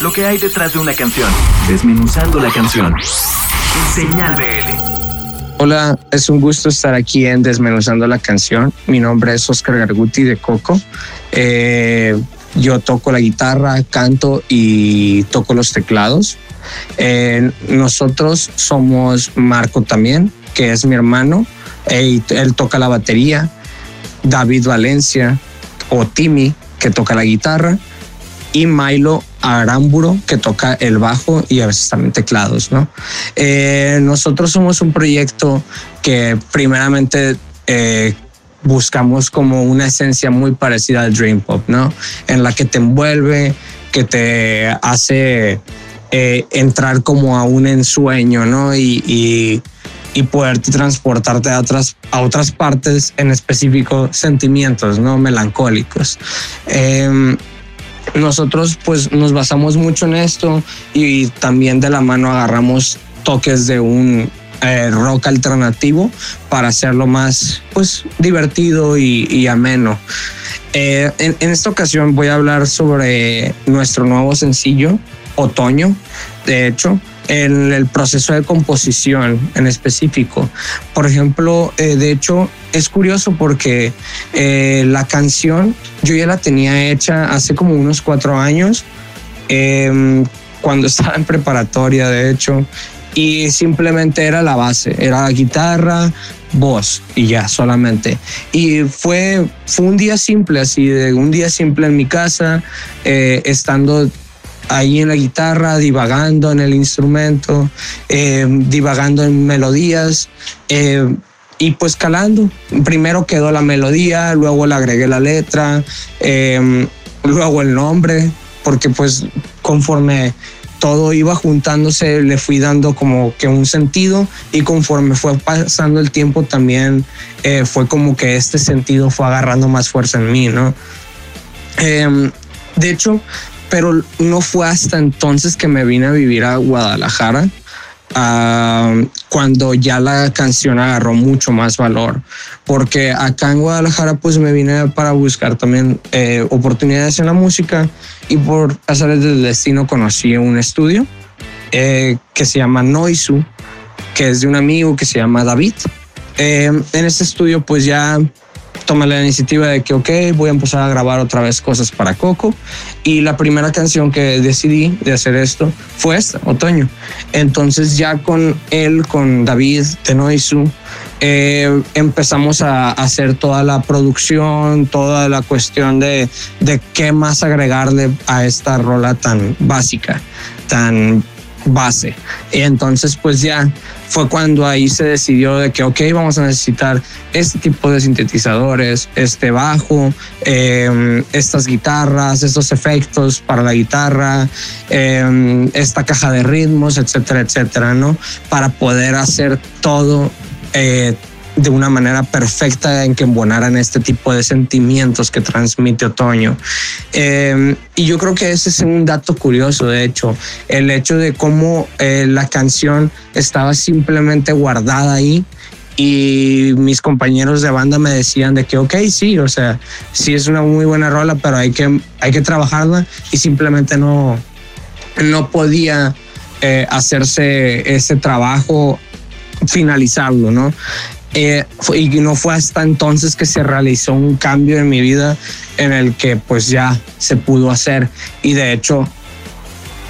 lo que hay detrás de una canción, desmenuzando la canción. Señal BL. Hola, es un gusto estar aquí en Desmenuzando la canción. Mi nombre es Oscar Garguti de Coco. Eh, yo toco la guitarra, canto y toco los teclados. Eh, nosotros somos Marco también, que es mi hermano. él toca la batería. David Valencia o Timmy, que toca la guitarra. Y Milo Aramburo, que toca el bajo y a veces también teclados, ¿no? Eh, nosotros somos un proyecto que primeramente eh, buscamos como una esencia muy parecida al Dream Pop, ¿no? En la que te envuelve, que te hace eh, entrar como a un ensueño, ¿no? Y, y, y transportarte a otras, a otras partes, en específico sentimientos, ¿no? Melancólicos. Nosotros pues nos basamos mucho en esto y también de la mano agarramos toques de un eh, rock alternativo para hacerlo más pues divertido y, ameno. Eh, en, en, esta ocasión voy a hablar sobre nuestro nuevo sencillo, Otoño, de hecho, en el proceso de composición en específico. Por ejemplo, eh, de hecho, es curioso porque eh, la canción yo ya la tenía hecha hace como unos cuatro años, eh, cuando estaba en preparatoria, de hecho, y simplemente era la base, era la guitarra, voz y ya solamente. Y fue, fue un día simple, así de un día simple en mi casa, eh, estando ahí en la guitarra, divagando en el instrumento, eh, divagando en melodías. Eh, y pues calando. Primero quedó la melodía, luego le agregué la letra, eh, luego el nombre, porque pues conforme todo iba juntándose, le fui dando como que un sentido y conforme fue pasando el tiempo también eh, fue como que este sentido fue agarrando más fuerza en mí, ¿no? Eh, de hecho, pero no fue hasta entonces que me vine a vivir a Guadalajara. Cuando ya la canción agarró mucho más valor. Porque acá en Guadalajara pues me vine para buscar también eh, oportunidades en la música. Y por pasar del destino conocí un estudio eh, que se llama Noisu que es de un amigo que se llama David. Eh, en este estudio pues ya tomé la iniciativa de que, ok, voy a empezar a grabar otra vez cosas para Coco. Y la primera canción que decidí de hacer esto fue esta, Otoño. Entonces ya con él, con David Tenoisu, eh, empezamos a hacer toda la producción, toda la cuestión de, de qué más agregarle a esta rola tan básica, tan base. Y entonces pues ya fue cuando ahí se decidió de que, ok, vamos a necesitar este tipo de sintetizadores, este bajo, eh, estas guitarras, estos efectos para la guitarra, eh, esta caja de ritmos, etcétera, etcétera, ¿no? Para poder hacer todo eh, de una manera perfecta en que embonaran este tipo de sentimientos que transmite otoño. Eh, y yo creo que ese es un dato curioso, de hecho, el hecho de cómo eh, la canción estaba simplemente guardada ahí y mis compañeros de banda me decían de que, ok, sí, o sea, sí es una muy buena rola, pero hay que, hay que trabajarla y simplemente no, no podía eh, hacerse ese trabajo finalizarlo, ¿no? Eh, y no fue hasta entonces que se realizó un cambio en mi vida en el que pues ya se pudo hacer y de hecho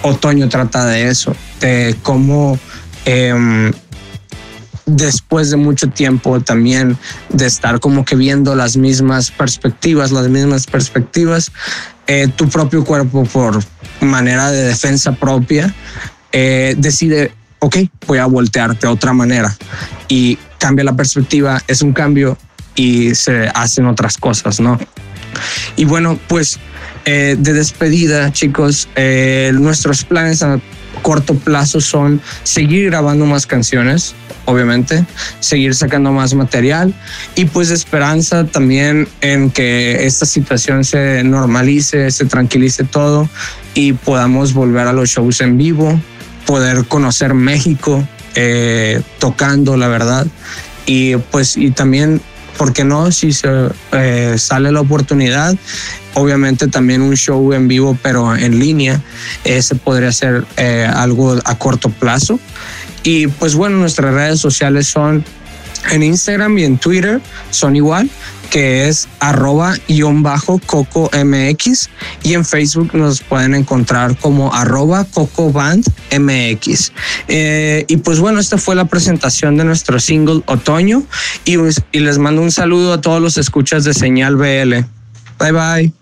otoño trata de eso de cómo eh, después de mucho tiempo también de estar como que viendo las mismas perspectivas las mismas perspectivas eh, tu propio cuerpo por manera de defensa propia eh, decide ok, voy a voltearte de otra manera. Y cambia la perspectiva, es un cambio y se hacen otras cosas, ¿no? Y bueno, pues eh, de despedida, chicos, eh, nuestros planes a corto plazo son seguir grabando más canciones, obviamente, seguir sacando más material y pues esperanza también en que esta situación se normalice, se tranquilice todo y podamos volver a los shows en vivo, poder conocer México eh, tocando, la verdad. Y pues y también ¿por qué no? Si eh, sale la oportunidad, obviamente también un show en vivo, pero en línea, ese podría ser eh, algo a corto plazo. Y pues bueno, nuestras redes sociales son en Instagram y en Twitter, son igual que es arroba guion bajo coco mx y en Facebook nos pueden encontrar como arroba coco band mx. Eh, y pues bueno, esta fue la presentación de nuestro single Otoño y, y les mando un saludo a todos los escuchas de Señal BL. Bye bye.